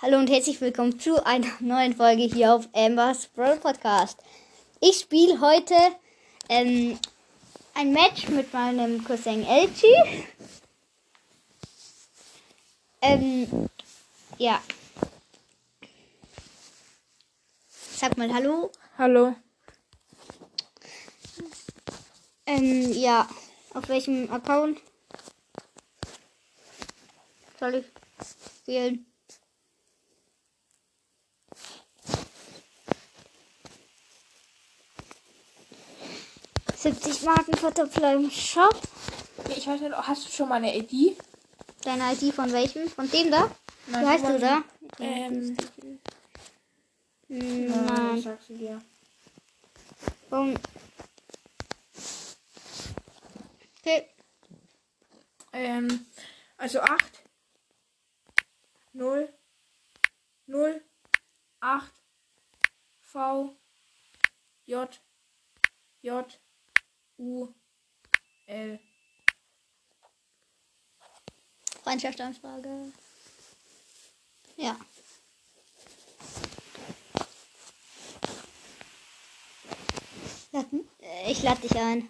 Hallo und herzlich willkommen zu einer neuen Folge hier auf Ambers Brawl Podcast. Ich spiele heute ähm, ein Match mit meinem Cousin Elchi. Ähm, ja. Sag mal Hallo. Hallo. Ähm, ja. Auf welchem Account soll ich spielen? 70 Marken Butterfly im Shop. Ich weiß nicht, hast du schon mal eine ID? Deine ID von welchem? Von dem da? Nein, Wie heißt du da? Ähm. Nein. Nein. Sagst du dir. Okay. Ähm, also 8, 0, 0, 8, V, J, J, U, L. Freundschaftsanfrage. Ja. Äh, Ich lade dich ein.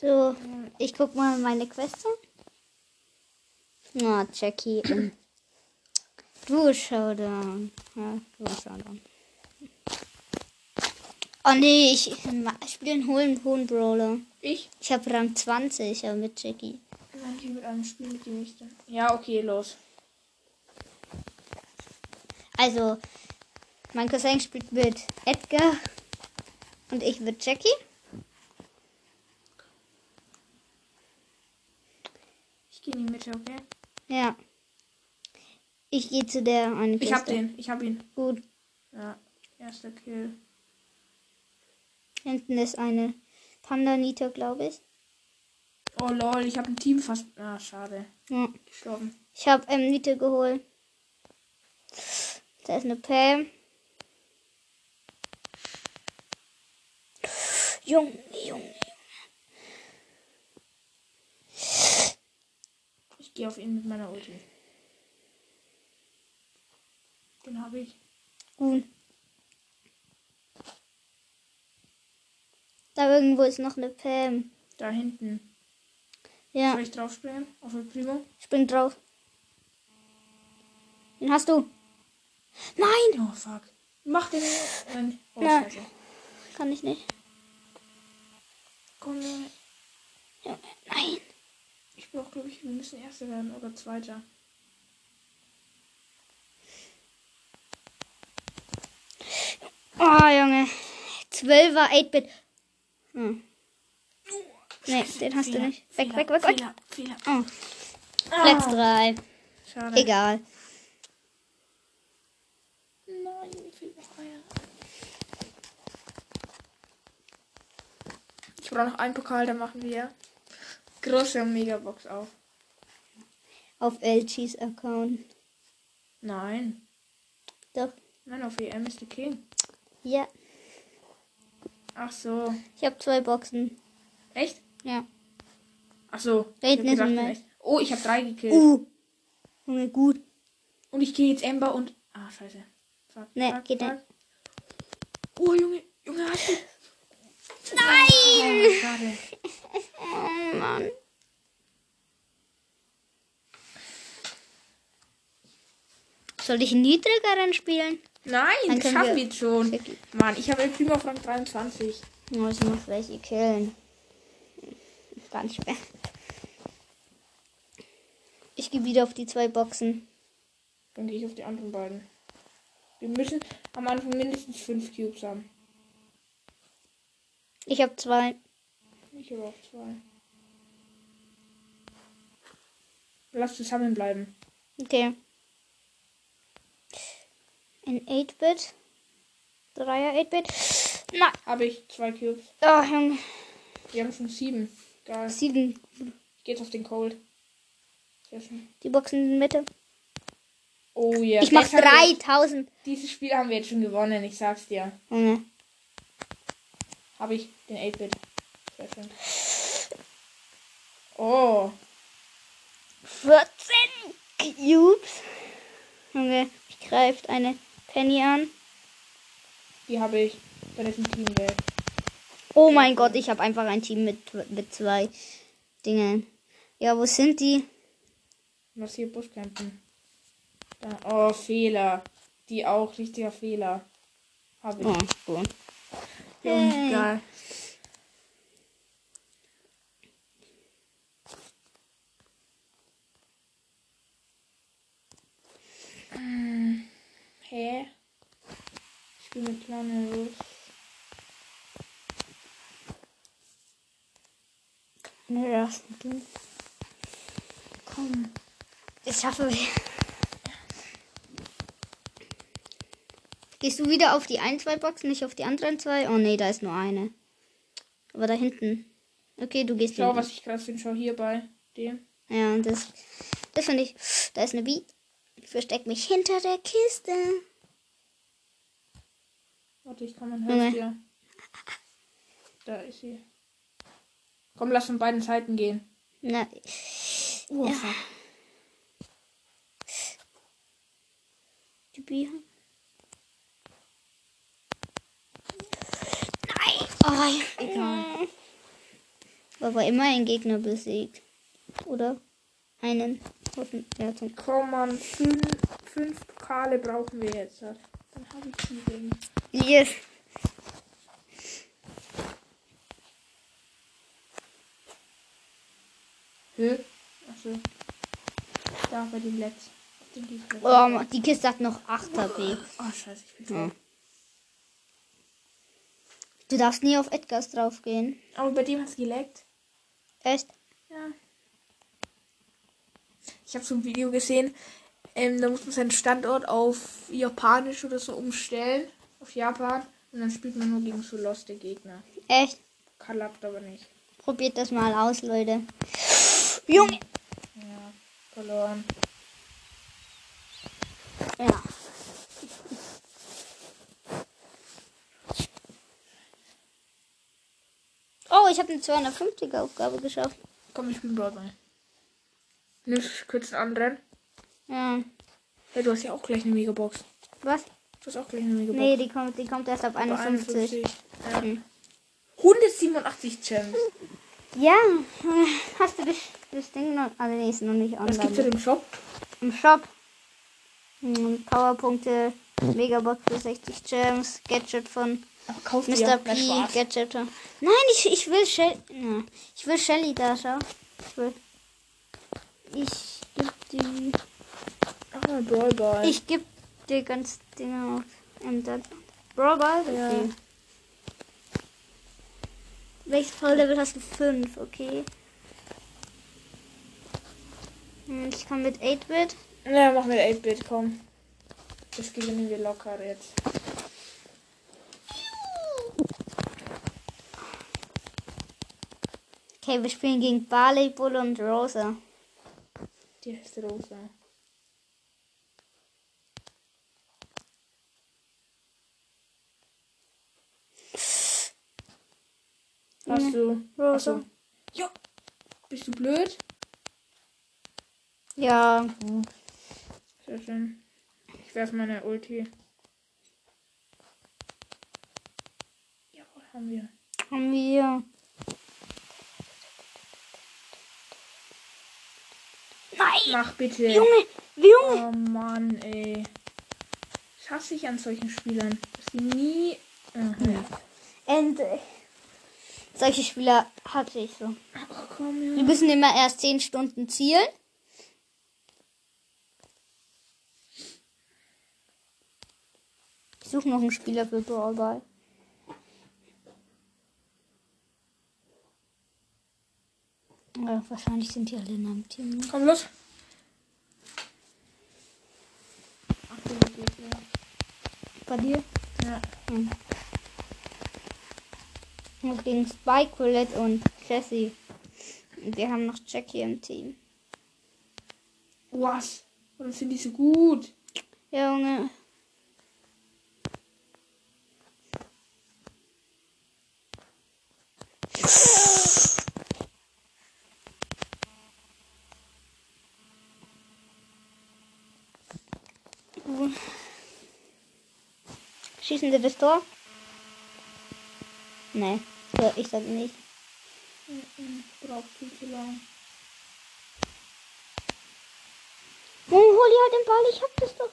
So. Ich guck mal meine Quest an. Ah, Jackie. Ähm, Du Showdown. Ja, du Showdown. Oh nee, ich, ich spiele einen hohen, hohen Brawler. Ich? Ich habe Rang 20, aber mit Jackie. Manche mit einem Spiel, mit dem ich dann. Ja, okay, los. Also, mein Cousin spielt mit Edgar und ich mit Jackie. Ich gehe in die Mitte, okay? Ja. Ich gehe zu der einen Ich hab Kiste. den, ich hab ihn. Gut. Ja, erster Kill. Hinten ist eine Panda-Nita, glaube ich. Oh lol, ich hab ein Team fast. Ah, schade. Ja. Gestorben. Ich habe ähm, Nita geholt. Da ist eine Pam. Junge, Junge. Ich gehe auf ihn mit meiner Ulti. Den habe ich. Gut. Da irgendwo ist noch eine Pam. Da hinten. Ja, Soll ich draufspringen? Auf El Primo? spring drauf. Den hast du. Nein! Oh fuck. Mach den. Nein. Oh, Na. scheiße. Kann ich nicht. Komm, Junge. Junge, nein. Ich brauch, glaube ich, wir müssen Erster werden oder Zweiter. Oh, Junge. 12er 8-Bit. Hm. Nee, den hast du Fehler, nicht. Weg, Fehler, weg, weg, weg. Fehler, Fehler. Oh, Ah, Platz 3. Schade. Egal. Nein, fehlt noch einer. Ich brauche noch einen Pokal, dann machen wir große Megabox auf. Auf LGs Account. Nein. Doch. Nein, auf EM ist der King. Ja. Ach so. Ich habe zwei Boxen. Echt? Ja. Ach so. Ich ein gedacht, echt. Oh, ich habe drei gekillt. Uh. Junge, gut. Und ich gehe jetzt Ember und. Ah, scheiße. Fuck, Nee, fuck, geht fuck. nicht. Oh, Junge, Junge, hast du. Nein! Oh, schade. Oh Mann. Soll ich niedrigeren spielen? Nein, das schaffen wir- wir jetzt schon. Mann, ich habe El Primo auf Rang 23. Oh, ich muss welche killen. Ganz schwer. Ich gehe wieder auf die zwei Boxen. Dann gehe ich auf die anderen beiden. Wir müssen am Anfang mindestens fünf Cubes haben. Ich habe zwei. Ich habe auch zwei. Lass zusammenbleiben. Okay. Ein 8-Bit. Dreier 8-Bit. Na. Habe ich zwei Cubes. Oh, Junge. Wir haben schon sieben. Geil. Sieben. Ich gehe jetzt auf den Cold. Sehr schön. Die Boxen in der Mitte. Oh ja. Ich mach jetzt haben wir- 3000. Dieses Spiel haben wir jetzt schon gewonnen, ich sag's dir. Junge. Habe ich den 8-Bit. Sehr schön. Oh. 14 Cubes. Junge, ich greift eine Penny an. Die habe ich. Dann ist ein Team weg. Oh mein Gott, ich habe einfach ein Team mit, mit zwei Dingen. Ja, wo sind die? Was hier Buschcampen? Da. Oh, Fehler. Die auch. Richtiger Fehler. Habe ich. Oh, gut. Hey. geil. Hä? Ich bin mit kleiner los. Ne, das nicht tun. Komm. Ich schaffe. Gehst du wieder auf die ein, zwei Boxen, nicht auf die anderen zwei? Oh nee, da ist nur eine. Aber da hinten. Okay, du gehst Schau, was ich gerade finde. Schau hier bei dem. Ja, und das, das finde ich. Da ist eine Beat. Ich versteck mich hinter der Kiste. Warte, ich komme und hörst dir. Da ist sie. Komm, lass von beiden Seiten gehen. Na, Oh, Ja. Nein! Oh, egal. Aber immer ein Gegner besiegt. Oder? Einen. Ja, zum Komm, Mann. Fünf, fünf Pokale brauchen wir jetzt. Dann habe ich die Ding. Yes. Hä? Achso. Da bei dem Letz. Auf dem Gegner. Oh, die Kiste hat noch 8 HP. Oh, scheiße, ich bin Ja. tot. Du darfst nie auf Edgars draufgehen. Aber bei dem hat es geleckt. Echt? Ja. Ich habe so ein Video gesehen. Ähm, da muss man seinen Standort auf Japanisch oder so umstellen. Auf Japan. Und dann spielt man nur gegen so loste Gegner. Echt? Klappt aber nicht. Probiert das mal aus, Leute. Junge! Ja, verloren. Ja. Oh, ich habe eine 250er Aufgabe geschafft. Komm, ich spiele Broadway. Nimmst kurz einen anderen. Ja. Hey, du hast ja auch gleich eine Megabox. Was? Du hast auch gleich eine Megabox. Nee, die kommt, die kommt erst ab Aber 51. Ja. Hm. 187 Gems. Ja, hast du das, das Ding noch? Ah, nee, ist noch nicht Was gibt's denn online. im Shop? Im Shop. Hm, Powerpunkte, Megabox für 60 Gems, Gadget von Ach, Mr. P. Gadget. von- Nein, ich, ich will Shelly. Ich will Shelly da, schau. Ich will. Ich geb die. Ah, Brawl Ball. Ich geb dir ganz Dinge auf. Ähm, das. Brawl Ball? Ja. Okay. Welches Power Level hast du? 5, okay. Hm, Ich kann mit 8-Bit. Ja, mach mit 8-Bit, komm. Das gewinnen wir locker jetzt. Okay, wir spielen gegen Barley, Bull und Rosa. Die heißt Rosa. Hast du? Rosa. Achso. Ja. Bist du blöd? Ja. Sehr schön. Ich werfe meine Ulti. Jawohl, haben wir. Haben wir. Nein! Mach bitte. Junge! Junge! Oh Mann, ey. Das hasse ich an solchen Spielern. Dass die nie. Aha. Endlich. Solche Spieler hatte ich so. Ach komm, Wir ja. müssen immer erst 10 Stunden zielen. Ich suche noch einen Spieler für Brawl Ball. Ja, wahrscheinlich sind die alle in einem Team. ne? Komm los. bei dir? Ja. Hm. Und gegen Spike, Colette und Jessie. Und wir haben noch Jackie im Team. Was? Warum sind die so gut? Ja, Junge. Oh. Schießen sie das Tor? Nee, ich sag nicht. Braucht lang. Junge, hol dir halt den Ball, ich hab das doch.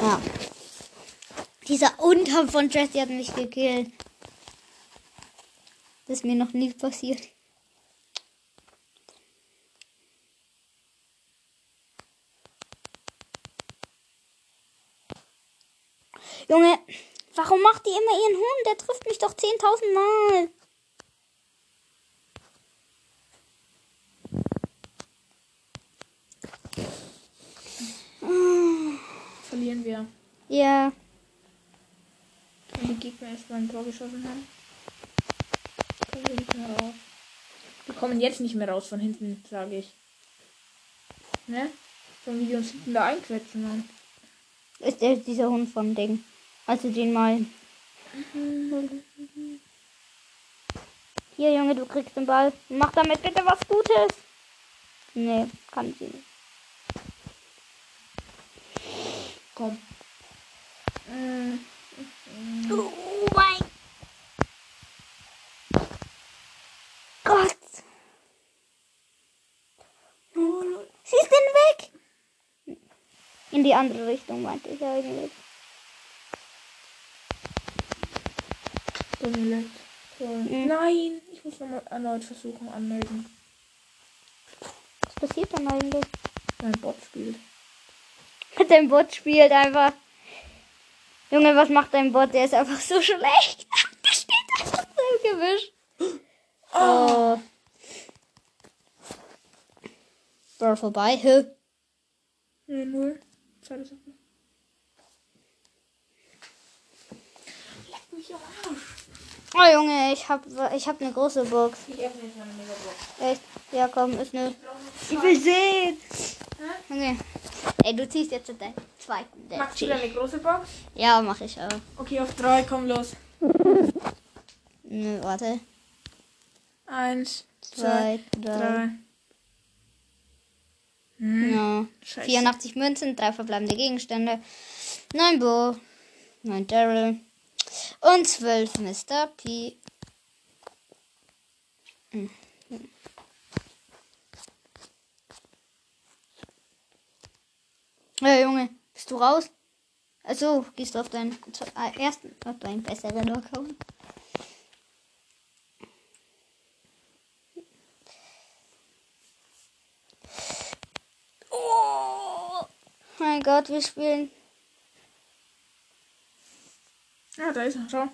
Ja. Unterm von Jesse hat mich gekillt. Das ist mir noch nie passiert. Junge, warum macht die immer ihren Hund? Der trifft mich doch 10.000 Mal. Verlieren wir. Ja, Wenn die Gegner erstmal ein Tor geschossen haben. Kommen wir nicht mehr raus. Wir kommen jetzt nicht mehr raus von hinten, sage ich. Ne? Wenn wir uns hinten da einquetschen, Mann. ist der dieser Hund von Ding. Also den mal. Hier, Junge, du kriegst den Ball. Mach damit bitte was Gutes. Nee, kann sie nicht. Komm. Äh, Oh mein Gott. Schieß den weg. In die andere Richtung, meinte ich eigentlich. Dominant. Toll. Mhm. Nein, ich muss nochmal erneut versuchen anmelden. Was passiert dann eigentlich? Mein Bot spielt. Dein Bot spielt einfach. Junge, was macht dein Bot? Der ist einfach so schlecht. Der steht einfach so im Gebüsch. Oh. Bro, vorbei. Hä? 0-0. Zweite Sache. Leck mich am Arsch. Oh Junge, ich hab, ich hab eine große Box. Ich öffne jetzt meine Megabox. Echt? Ja, komm, ist eine. Ich will sehen. Junge. Ey, du ziehst jetzt deinen zweiten Magst du deine große Box? Ja, mach ich auch. Okay, auf drei, komm los. Nö, warte. Eins, Zwei, zwei, drei. drei. Hm. Scheiße. 84 Münzen, drei verbleibende Gegenstände, 9 Bo, 9 Daryl und 12 Mr. P. Mhm. Hey Junge, bist du raus? Also, gehst du auf deinen äh, ersten, auf deinen besseren Account? Oh mein Gott, wir spielen. Ja, da ist er, schau.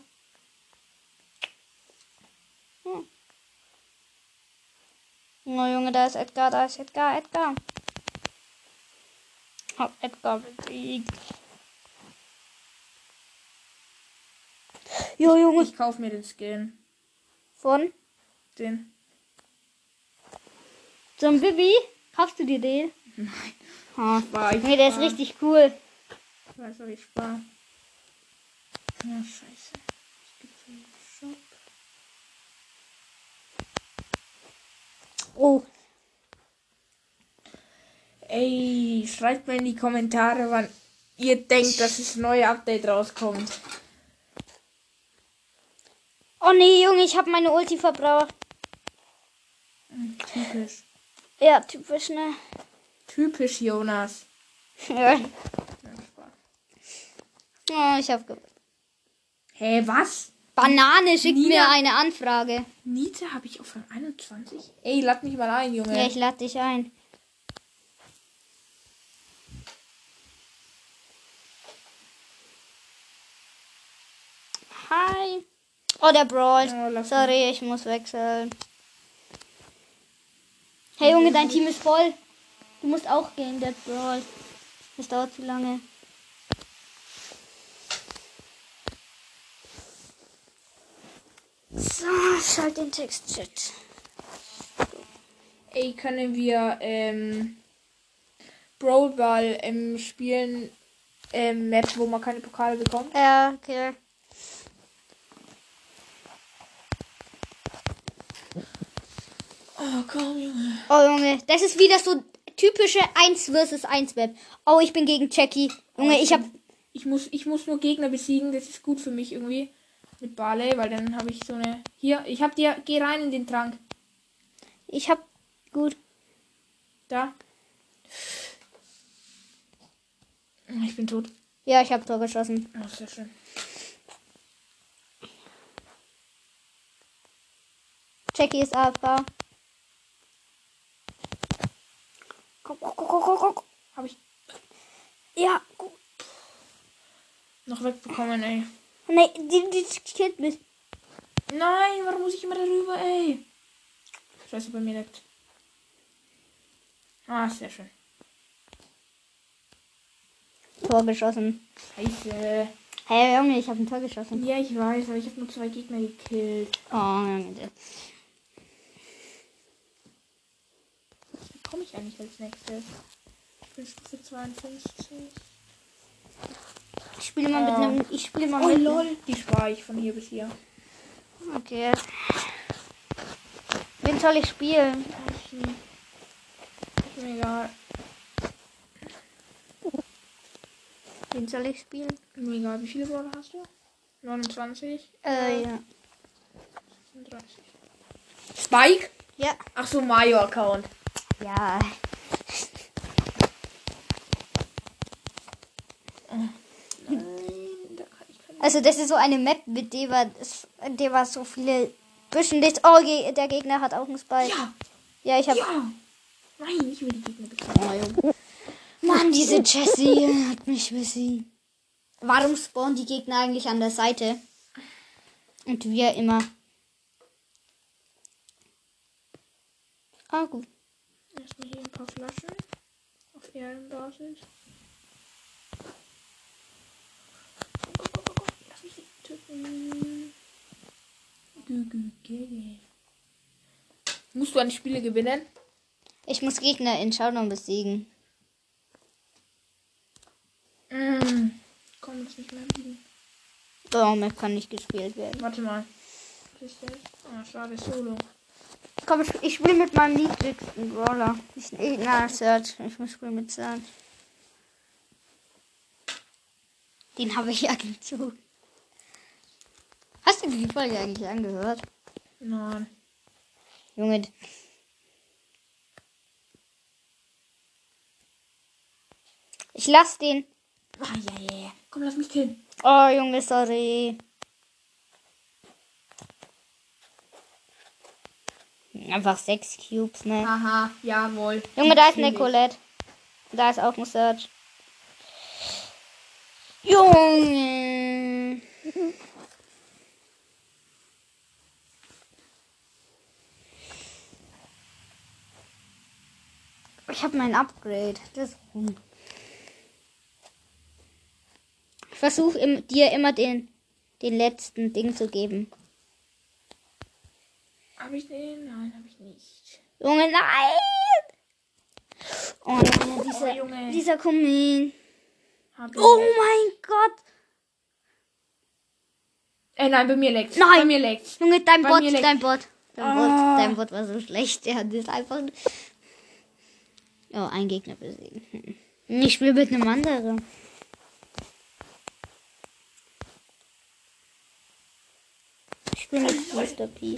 Oh Junge, da ist Edgar, da ist Edgar, Edgar. Hab Edgar besiegt. Jo Junge, Ich kauf mir den Skin. von Den. einem Bibi. Kaufst du dir den? Nein. Oh. War ich Nee, der ist richtig cool. Ich weiß, ob ich spare. Ja, scheiße. Was gibt's im Shop? Oh, Ey, schreibt mir in die Kommentare, wann ihr denkt, dass das neue Update rauskommt. oh nee, Junge, ich habe meine Ulti verbraucht. Typisch. Ja, typisch, ne? Typisch Jonas. Ja, oh, ich habe Hä, was? Banane schickt Nina. mir eine Anfrage. Nita habe ich auf Rang 21? Ey, lad mich mal ein, Junge. Ja, ich lade dich ein. Oh, der Brawl. Oh, lass Sorry, ich muss wechseln. Hey Junge, dein Team ist voll. Du musst auch gehen, der Brawl. Das dauert zu lange. So, schalt den Textchat. Ey, können wir ähm, Brawl Ball ähm, spielen ähm, Match, wo man keine Pokale bekommt. Ja, okay. Oh, komm, Junge. Oh, Junge, das ist wieder so typische 1 vs 1 Web. Oh, ich bin gegen Jackie. Junge, ich hab. Ich muss, ich muss nur Gegner besiegen, das ist gut für mich irgendwie. Mit Barley, weil dann habe ich so eine. Hier, ich hab dir. Geh rein in den Trank. Ich hab. Gut. Da. Ich bin tot. Ja, ich hab Tor geschossen. Oh, sehr schön. Jackie ist AFK. Guck, guck, guck, guck, guck. Habe ich Ja, gut. noch wegbekommen, ey. Nee, die, die killt mich. Nein, warum muss ich immer darüber, ey? Scheiße, bei mir liegt. Ah, sehr schön. Tor geschossen. Scheiße. Hey, Junge, ich hab ein Tor geschossen. Ja, ich weiß, aber ich habe nur zwei Gegner gekillt. Oh, Junge. der- Wie komme ich eigentlich als nächstes? Ich bin Stufe 52. Ich spiele mal mit Ah. einem. Ich spiele mal Oh mit. lol, die spare ich von hier bis hier. Okay. Wen soll ich spielen? Ist mir egal. Wen soll ich spielen? Ist mir egal, wie viele Brawler hast du? 29? Äh, ja. 35. Spike? Ja. Ach so, Mayo-Account. Ja. Also das ist so eine Map, mit der war, der war so viele Büschen Licht. Oh, der Gegner hat auch einen Spike. Ja, Ja, ich habe. ja. Nein, ich will die Gegner bekommen. Mann, diese Jessie hat mich besiegt. Warum spawnen die Gegner eigentlich an der Seite? Und wir immer. Ah, gut. Erstmal hier ein paar Flaschen. Auf Ehrenbasis. Go, go, go, go. Lass mich nicht töten. Musst du an die Spiele gewinnen? Ich muss Gegner in Showdown besiegen. Mm. Komm, lass mich mehr liegen. Oh, Map kann nicht gespielt werden. Warte mal. Was ist das? Ah, schade, Solo. Komm, ich, ich spiele mit meinem niedrigsten Brawler. Ich, ich, na, Search. Ich muss spielen mit Search. Den habe ich ja gezogen. Hast du die Folge eigentlich angehört? Nein. Junge. Ich lass den. Ah, ja, ja. Komm, lass mich killen. Oh, Junge, sorry. Einfach sechs Cubes, ne? Haha, jawohl. Junge, da ist eine Natürlich. Colette. Da ist auch ein Search. Junge. Ich habe mein Upgrade. Das gut. Ich versuche im, dir immer den, den letzten Ding zu geben. Hab ich den? Nein, hab ich nicht. Junge, nein! Oh, Junge, dieser, Oh, Junge. dieser ich. Oh mein Gott. Äh, nein, bei mir leckt's. Nein. Bei mir leckt's. Junge, dein Bei Bot, leckt- dein Bot. Dein Ah. Bot, dein Bot war so schlecht. Der hat das einfach. Oh, ein Gegner besiegen. Hm. Ich spiele mit einem anderen. Ich spiele mit Mr. P.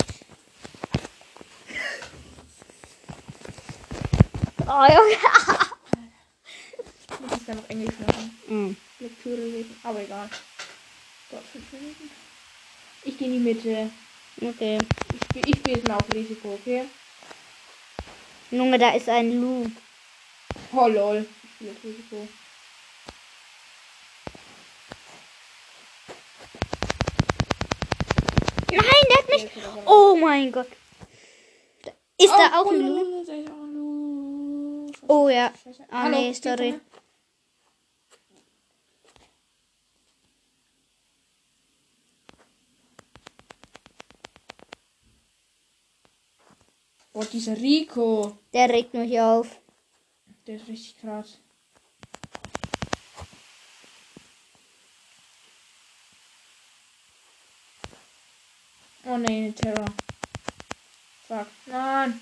Oh, Junge. Muss ich dann auf Englisch machen. Hm. Lektüre lesen. Aber egal. Fünf Minuten. Ich gehe in die Mitte. Okay. Ich spiele ich spiel jetzt mal auf Risiko, okay? Junge, da ist ein Lu. Oh lol. Ich spiele auf Risiko. Nein, der hat mich. Oh mein Gott. Ist da auch oh, ein Lu? Oh ja. Ah Hallo, nee, sorry. Oh, dieser Rico. Der regt mich auf. Der ist richtig krass. Oh nein, Terror. Fuck. Nein.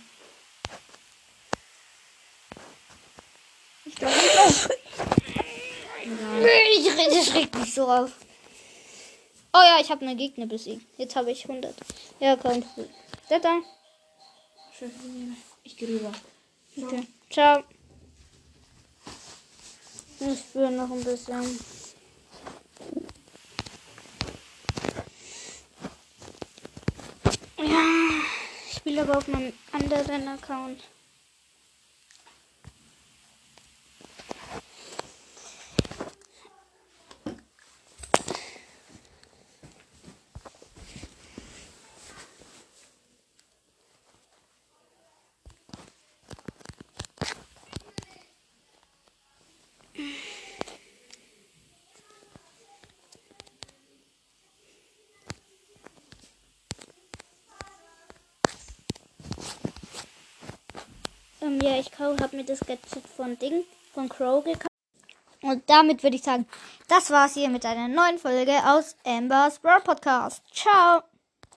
Ich glaube nicht. Ich, das regt mich so auf. Oh ja, ich habe einen Gegner besiegt. Jetzt habe ich 100. Ja, komm. Scheiße, Ich gehe rüber. Okay. Ciao. Ich spüre noch ein bisschen. Ja, ich spiele aber auf meinem anderen Account. Ähm, ja, ich habe mir das Gadget von Ding, von Crow gekauft. Und damit würde ich sagen, das war's hier mit einer neuen Folge aus Amber's World Podcast. Ciao!